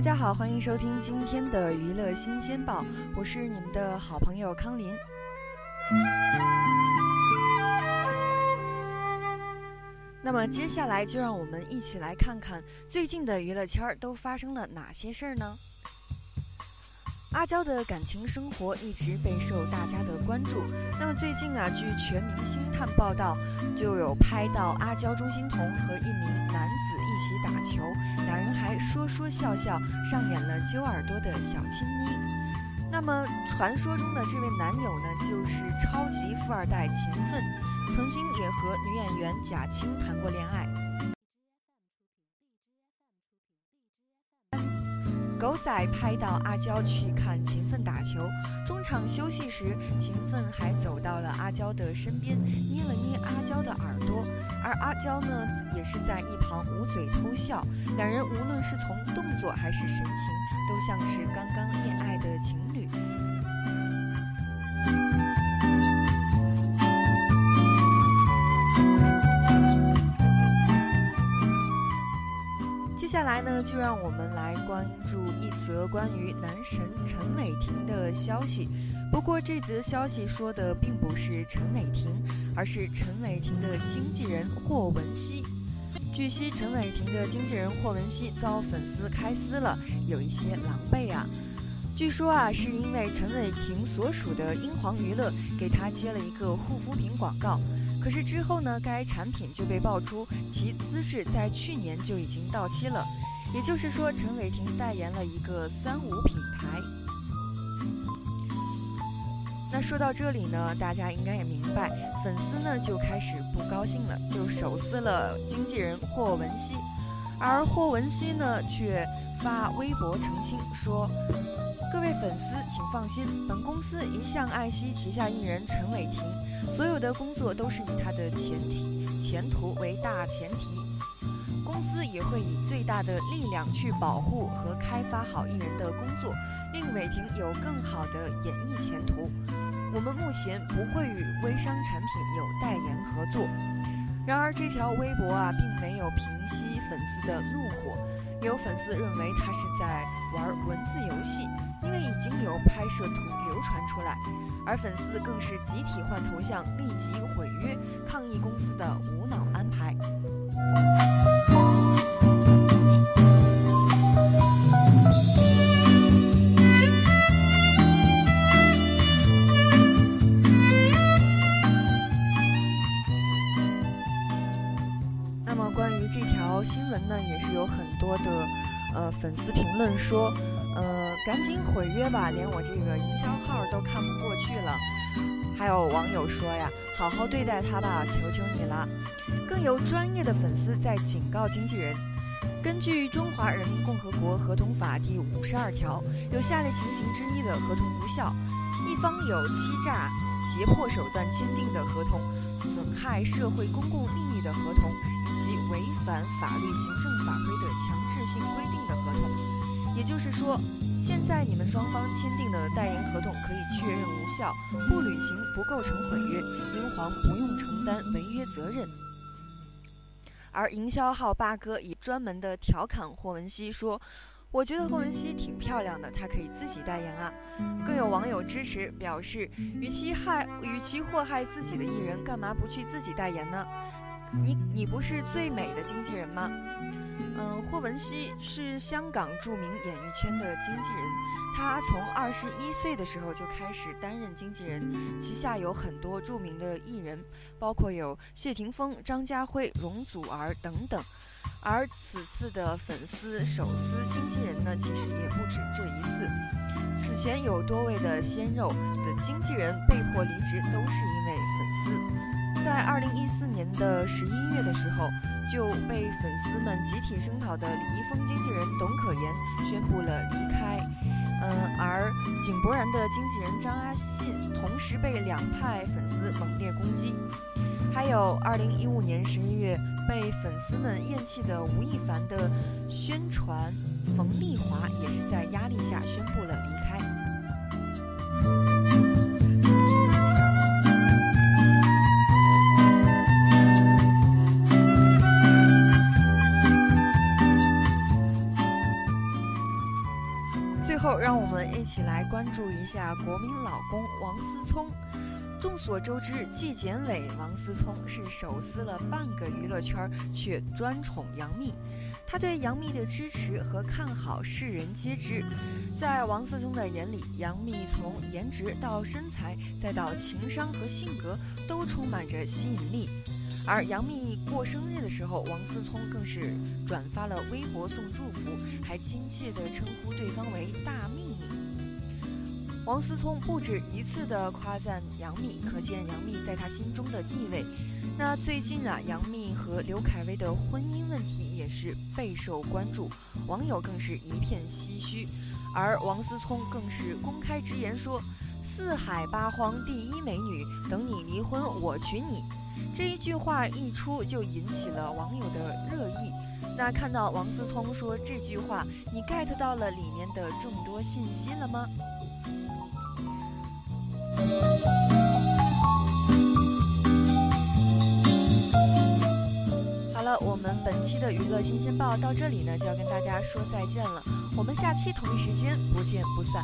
大家好，欢迎收听今天的娱乐新鲜报，我是你们的好朋友康林。那么接下来就让我们一起来看看最近的娱乐圈都发生了哪些事儿呢？阿娇的感情生活一直备受大家的关注。那么最近啊，据全民星探报道，就有拍到阿娇、钟欣潼和一名男子，说说笑笑，上演了揪耳朵的小亲昵。那么传说中的这位男友呢，就是超级富二代秦奋，曾经也和女演员贾青谈过恋爱。狗仔拍到阿娇去看秦奋打球，中场休息时，秦奋还走到了阿娇的身边，捏了捏阿娇的耳朵，而阿娇呢，也是在一旁捂嘴偷笑。两人无论是从动作还是神情，都像是刚刚恋爱的情侣。接下来呢，就让我们来关注一则关于男神陈伟霆的消息。不过，这则消息说的并不是陈伟霆，而是陈伟霆的经纪人霍汶希。据悉，陈伟霆的经纪人霍汶希遭粉丝开撕了，有一些狼狈啊。据说啊，是因为陈伟霆所属的英皇娱乐给他接了一个护肤品广告。可是之后呢，该产品就被爆出其资质在去年就已经到期了，也就是说，陈伟霆代言了一个三无品说到这里呢，大家应该也明白，粉丝呢就开始不高兴了，就手撕了经纪人霍汶希，而霍汶希呢却发微博澄清说：“各位粉丝请放心，本公司一向爱惜旗下艺人陈伟霆。”所有的工作都是以他的前提前途为大前提，公司也会以最大的力量去保护和开发好艺人的工作，令伟霆有更好的演艺前途。我们目前不会与微商产品有代言合作。然而这条微博啊，并没有平息粉丝的怒火，有粉丝认为他是在玩文字游戏，因为已经有拍摄图流传出来。而粉丝更是集体换头像，立即毁约，抗议公司的无脑安排。于这条新闻呢，也是有很多的呃粉丝评论说。呃，赶紧毁约吧，连我这个营销号都看不过去了。还有网友说呀，好好对待他吧，求求你了。更有专业的粉丝在警告经纪人：根据《中华人民共和国合同法》第五十二条，有下列情形之一的合同无效：一方有欺诈、胁迫手段签订的合同，损害社会公共利益的合同，违反法律、行政法规的强制性规定的合同。也就是说，现在你们双方签订的代言合同可以确认无效，不履行不构成毁约，英皇不用承担违约责任。而营销号八哥也专门的调侃霍汶希说：“我觉得霍汶希挺漂亮的，她可以自己代言啊。”更有网友支持表示：“与其害，与其祸害自己的艺人，干嘛不去自己代言呢？你你不是最美的经纪人吗？”嗯，霍汶希是香港著名演艺圈的经纪人，他从二十一岁的时候就开始担任经纪人，旗下有很多著名的艺人，包括有谢霆锋、张家辉、容祖儿等等。而此次的粉丝手撕经纪人呢，其实也不止这一次。此前有多位的鲜肉的经纪人被迫离职，都是因为。在二零一四年的十一月的时候，就被粉丝们集体声讨的李易峰经纪人董可言宣布了离开。嗯，而井柏然的经纪人张阿信同时被两派粉丝猛烈攻击。还有二零一五年十一月被粉丝们厌弃的吴亦凡的宣传，冯丽华也是在压力下宣布了离开。一起来关注一下国民老公王思聪。众所周知，纪检委王思聪是手撕了半个娱乐圈，却专宠杨幂。他对杨幂的支持和看好，世人皆知。在王思聪的眼里，杨幂从颜值到身材，再到情商和性格，都充满着吸引力。而杨幂过生日的时候，王思聪更是转发了微博送祝福，还亲切地称呼对方为“大幂幂”。王思聪不止一次的夸赞杨幂，可见杨幂在他心中的地位。那最近啊，杨幂和刘恺威的婚姻问题也是备受关注，网友更是一片唏嘘。而王思聪更是公开直言说：“四海八荒第一美女，等你离婚我娶你。”这一句话一出，就引起了网友的热议。那看到王思聪说这句话，你 get 到了里面的众多信息了吗？好了，我们本期的娱乐新鲜报到这里呢，就要跟大家说再见了。我们下期同一时间不见不散。